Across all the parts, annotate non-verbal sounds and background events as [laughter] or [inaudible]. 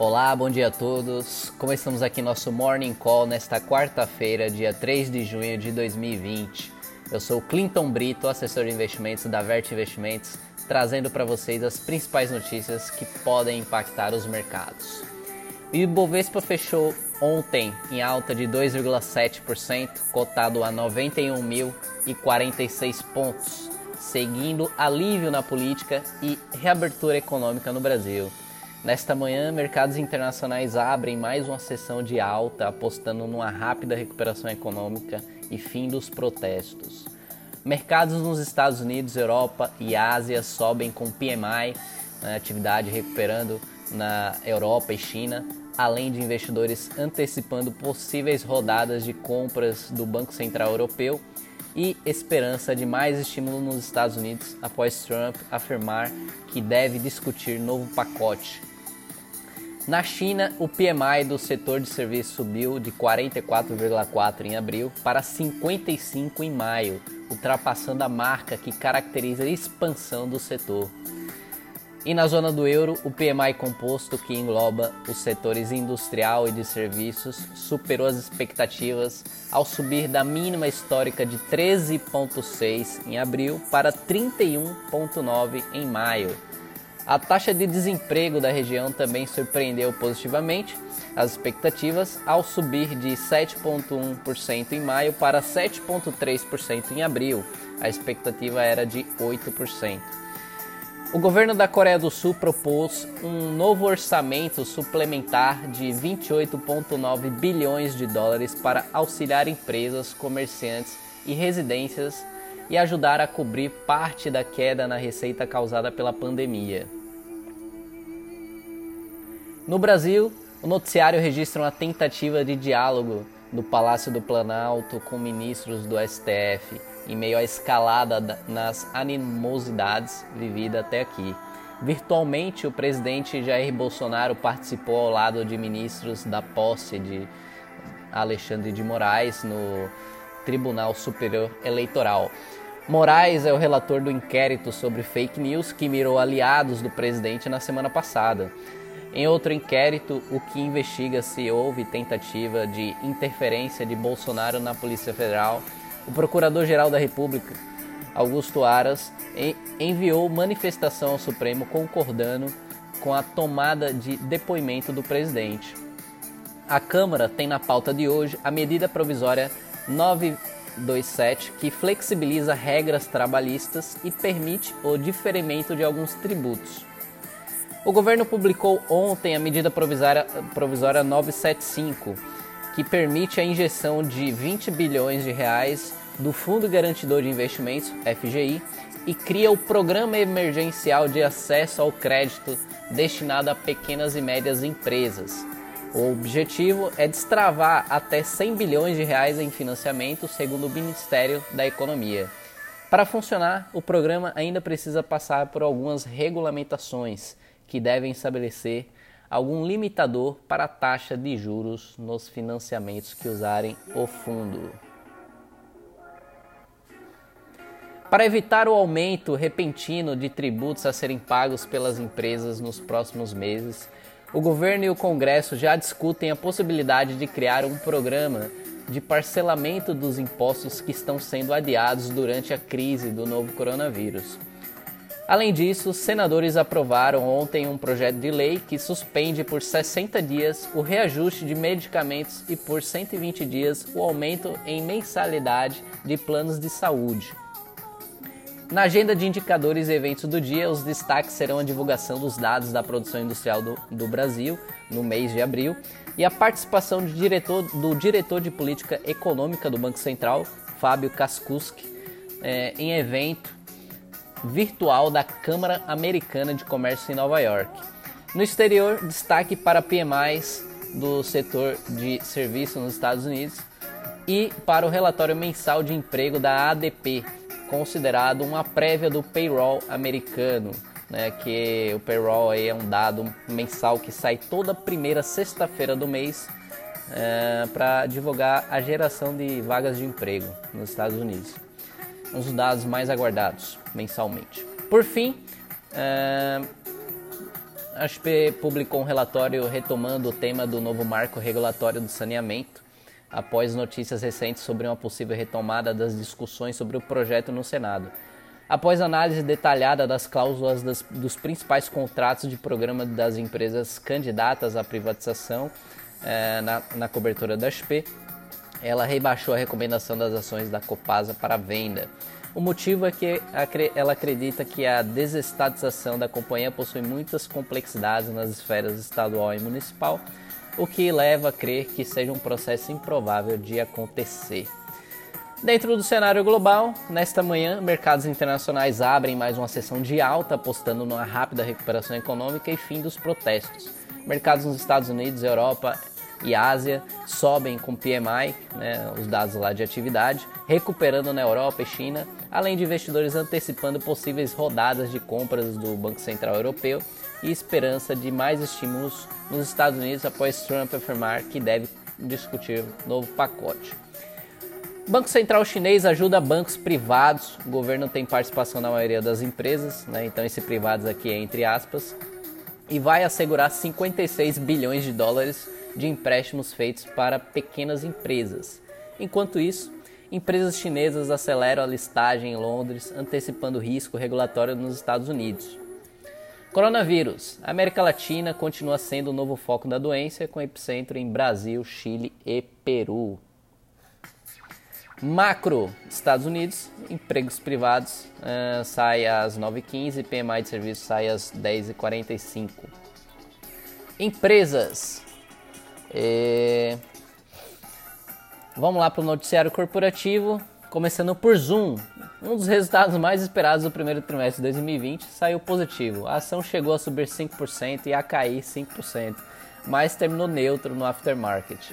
Olá, bom dia a todos. Começamos aqui nosso Morning Call nesta quarta-feira, dia 3 de junho de 2020. Eu sou Clinton Brito, assessor de investimentos da Vert Investimentos, trazendo para vocês as principais notícias que podem impactar os mercados. O Ibovespa fechou ontem em alta de 2,7%, cotado a 91.046 pontos, seguindo alívio na política e reabertura econômica no Brasil. Nesta manhã, mercados internacionais abrem mais uma sessão de alta, apostando numa rápida recuperação econômica e fim dos protestos. Mercados nos Estados Unidos, Europa e Ásia sobem com PMI, né, atividade recuperando na Europa e China, além de investidores antecipando possíveis rodadas de compras do Banco Central Europeu e esperança de mais estímulo nos Estados Unidos após Trump afirmar que deve discutir novo pacote na China, o PMI do setor de serviços subiu de 44,4 em abril para 55 em maio, ultrapassando a marca que caracteriza a expansão do setor. E na zona do euro, o PMI composto, que engloba os setores industrial e de serviços, superou as expectativas ao subir da mínima histórica de 13,6 em abril para 31,9 em maio a taxa de desemprego da região também surpreendeu positivamente as expectativas ao subir de 7,1% em maio para 7,3% em abril. A expectativa era de 8%. O governo da Coreia do Sul propôs um novo orçamento suplementar de 28,9 bilhões de dólares para auxiliar empresas, comerciantes e residências e ajudar a cobrir parte da queda na receita causada pela pandemia. No Brasil, o noticiário registra uma tentativa de diálogo do Palácio do Planalto com ministros do STF em meio à escalada nas animosidades vivida até aqui. Virtualmente, o presidente Jair Bolsonaro participou ao lado de ministros da posse de Alexandre de Moraes no Tribunal Superior Eleitoral. Moraes é o relator do inquérito sobre fake news que mirou aliados do presidente na semana passada. Em outro inquérito, o que investiga se houve tentativa de interferência de Bolsonaro na Polícia Federal, o Procurador-Geral da República, Augusto Aras, enviou manifestação ao Supremo concordando com a tomada de depoimento do presidente. A Câmara tem na pauta de hoje a medida provisória 927, que flexibiliza regras trabalhistas e permite o diferimento de alguns tributos. O governo publicou ontem a medida provisória, provisória 975, que permite a injeção de 20 bilhões de reais do Fundo Garantidor de Investimentos, FGI, e cria o Programa Emergencial de Acesso ao Crédito destinado a pequenas e médias empresas. O objetivo é destravar até 100 bilhões de reais em financiamento, segundo o Ministério da Economia. Para funcionar, o programa ainda precisa passar por algumas regulamentações que devem estabelecer algum limitador para a taxa de juros nos financiamentos que usarem o fundo. Para evitar o aumento repentino de tributos a serem pagos pelas empresas nos próximos meses, o governo e o Congresso já discutem a possibilidade de criar um programa de parcelamento dos impostos que estão sendo adiados durante a crise do novo coronavírus. Além disso, senadores aprovaram ontem um projeto de lei que suspende por 60 dias o reajuste de medicamentos e por 120 dias o aumento em mensalidade de planos de saúde. Na agenda de indicadores e eventos do dia, os destaques serão a divulgação dos dados da produção industrial do, do Brasil no mês de abril e a participação do diretor, do diretor de política econômica do Banco Central, Fábio Kaskuski, é, em evento virtual da Câmara Americana de Comércio em Nova York. No exterior, destaque para PMIs do setor de serviços nos Estados Unidos e para o relatório mensal de emprego da ADP, considerado uma prévia do payroll americano, né, que o payroll é um dado mensal que sai toda primeira sexta-feira do mês é, para divulgar a geração de vagas de emprego nos Estados Unidos os dados mais aguardados mensalmente. Por fim, é, a XP publicou um relatório retomando o tema do novo marco regulatório do saneamento, após notícias recentes sobre uma possível retomada das discussões sobre o projeto no Senado. Após análise detalhada das cláusulas das, dos principais contratos de programa das empresas candidatas à privatização eh, na, na cobertura da XP, ela rebaixou a recomendação das ações da Copasa para venda. O motivo é que ela acredita que a desestatização da companhia possui muitas complexidades nas esferas estadual e municipal, o que leva a crer que seja um processo improvável de acontecer. Dentro do cenário global, nesta manhã, mercados internacionais abrem mais uma sessão de alta, apostando numa rápida recuperação econômica e fim dos protestos. Mercados nos Estados Unidos, Europa e Ásia sobem com PMI, né, os dados lá de atividade, recuperando na Europa e China, além de investidores antecipando possíveis rodadas de compras do Banco Central Europeu e esperança de mais estímulos nos Estados Unidos após Trump afirmar que deve discutir novo pacote. Banco Central Chinês ajuda bancos privados. O governo tem participação na maioria das empresas, né? então esse privados aqui é entre aspas, e vai assegurar 56 bilhões de dólares de empréstimos feitos para pequenas empresas. Enquanto isso, empresas chinesas aceleram a listagem em Londres, antecipando risco regulatório nos Estados Unidos. Coronavírus. A América Latina continua sendo o novo foco da doença, com epicentro em Brasil, Chile e Peru. Macro, Estados Unidos, empregos privados uh, sai às 9h15, PMI de serviço sai às 10h45. Empresas, é... Vamos lá para o noticiário corporativo, começando por Zoom. Um dos resultados mais esperados do primeiro trimestre de 2020 saiu positivo. A ação chegou a subir 5% e a cair 5%, mas terminou neutro no aftermarket.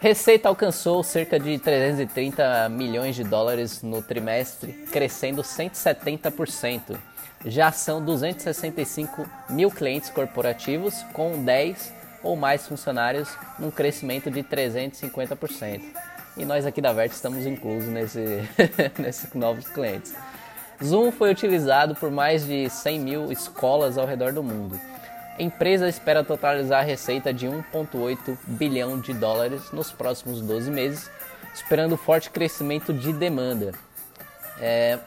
Receita alcançou cerca de 330 milhões de dólares no trimestre, crescendo 170%. Já são 265 mil clientes corporativos, com 10 ou mais funcionários, num crescimento de 350%. E nós aqui da Vert estamos inclusos nesse, [laughs] nesses novos clientes. Zoom foi utilizado por mais de 100 mil escolas ao redor do mundo. A empresa espera totalizar a receita de 1,8 bilhão de dólares nos próximos 12 meses, esperando forte crescimento de demanda. É,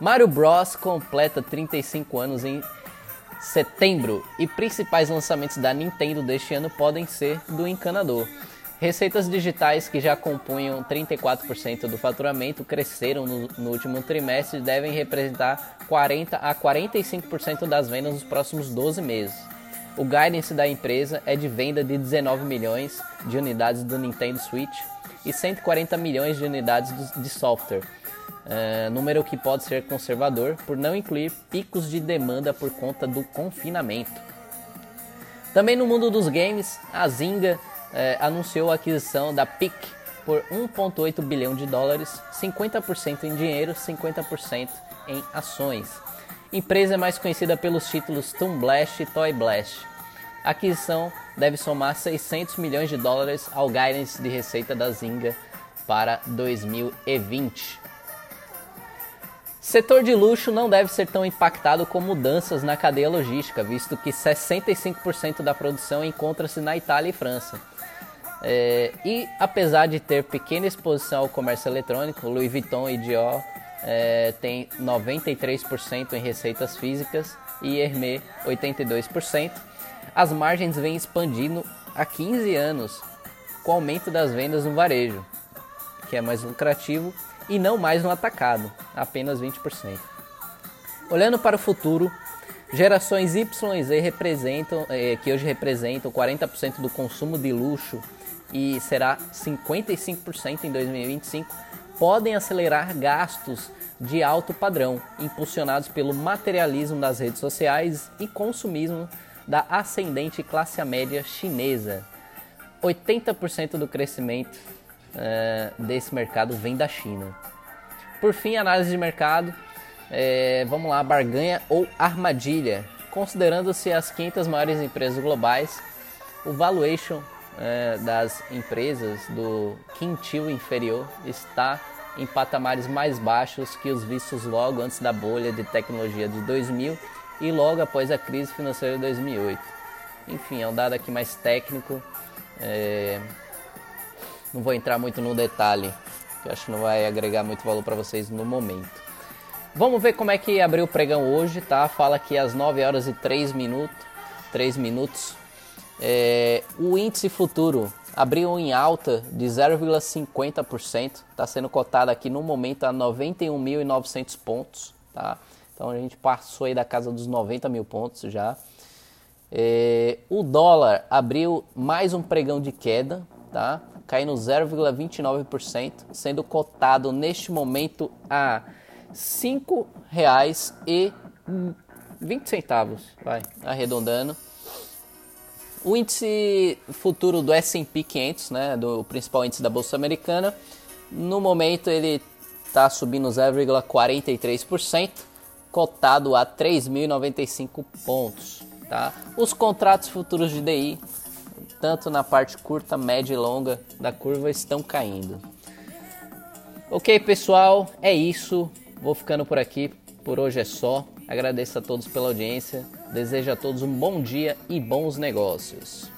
Mario Bros completa 35 anos em setembro e principais lançamentos da Nintendo deste ano podem ser do encanador. Receitas digitais que já compunham 34% do faturamento cresceram no, no, último trimestre e devem representar 40 a 45% das vendas nos próximos 12 meses. O guidance da empresa é de venda de 19 milhões de unidades do Nintendo Switch e 140 milhões de unidades de software, Uh, número que pode ser conservador por não incluir picos de demanda por conta do confinamento. Também no mundo dos games, a Zynga uh, anunciou a aquisição da PIC por 1,8 bilhão de dólares, 50% em dinheiro, 50% em ações. Empresa é mais conhecida pelos títulos Toon Blast e Toy Blast. A aquisição deve somar 600 milhões de dólares ao guidance de receita da Zynga para 2020. Setor de luxo não deve ser tão impactado com mudanças na cadeia logística, visto que 65% da produção encontra-se na Itália e França. É, e apesar de ter pequena exposição ao comércio eletrônico, Louis Vuitton e Dior é, têm 93% em receitas físicas e Hermès 82%. As margens vêm expandindo há 15 anos com o aumento das vendas no varejo, que é mais lucrativo e não mais no atacado, apenas 20%. Olhando para o futuro, gerações Y e Z representam, eh, que hoje representam 40% do consumo de luxo e será 55% em 2025, podem acelerar gastos de alto padrão, impulsionados pelo materialismo das redes sociais e consumismo da ascendente classe média chinesa. 80% do crescimento uh, desse mercado vem da China. Por fim, análise de mercado. É, vamos lá, barganha ou armadilha. Considerando-se as 500 maiores empresas globais, o valuation é, das empresas do quintil inferior está em patamares mais baixos que os vistos logo antes da bolha de tecnologia de 2000 e logo após a crise financeira de 2008. Enfim, é um dado aqui mais técnico. É... Não vou entrar muito no detalhe, que acho que não vai agregar muito valor para vocês no momento. Vamos ver como é que abriu o pregão hoje, tá? Fala que às 9 horas e 3 minutos, 3 minutos. É... o índice futuro abriu em alta de 0,50%, está sendo cotado aqui no momento a 91.900 pontos, tá? Então a gente passou aí da casa dos 90 mil pontos já. É, o dólar abriu mais um pregão de queda, tá? Caindo 0,29%, sendo cotado neste momento a R$ 5,20, vai, arredondando. O índice futuro do S&P 500, né, do principal índice da bolsa americana, no momento ele está subindo 0,43%, cotado a 3.095 pontos. Tá? Os contratos futuros de DI, tanto na parte curta, média e longa da curva, estão caindo. Ok, pessoal, é isso. Vou ficando por aqui. Por hoje é só. Agradeço a todos pela audiência. Desejo a todos um bom dia e bons negócios.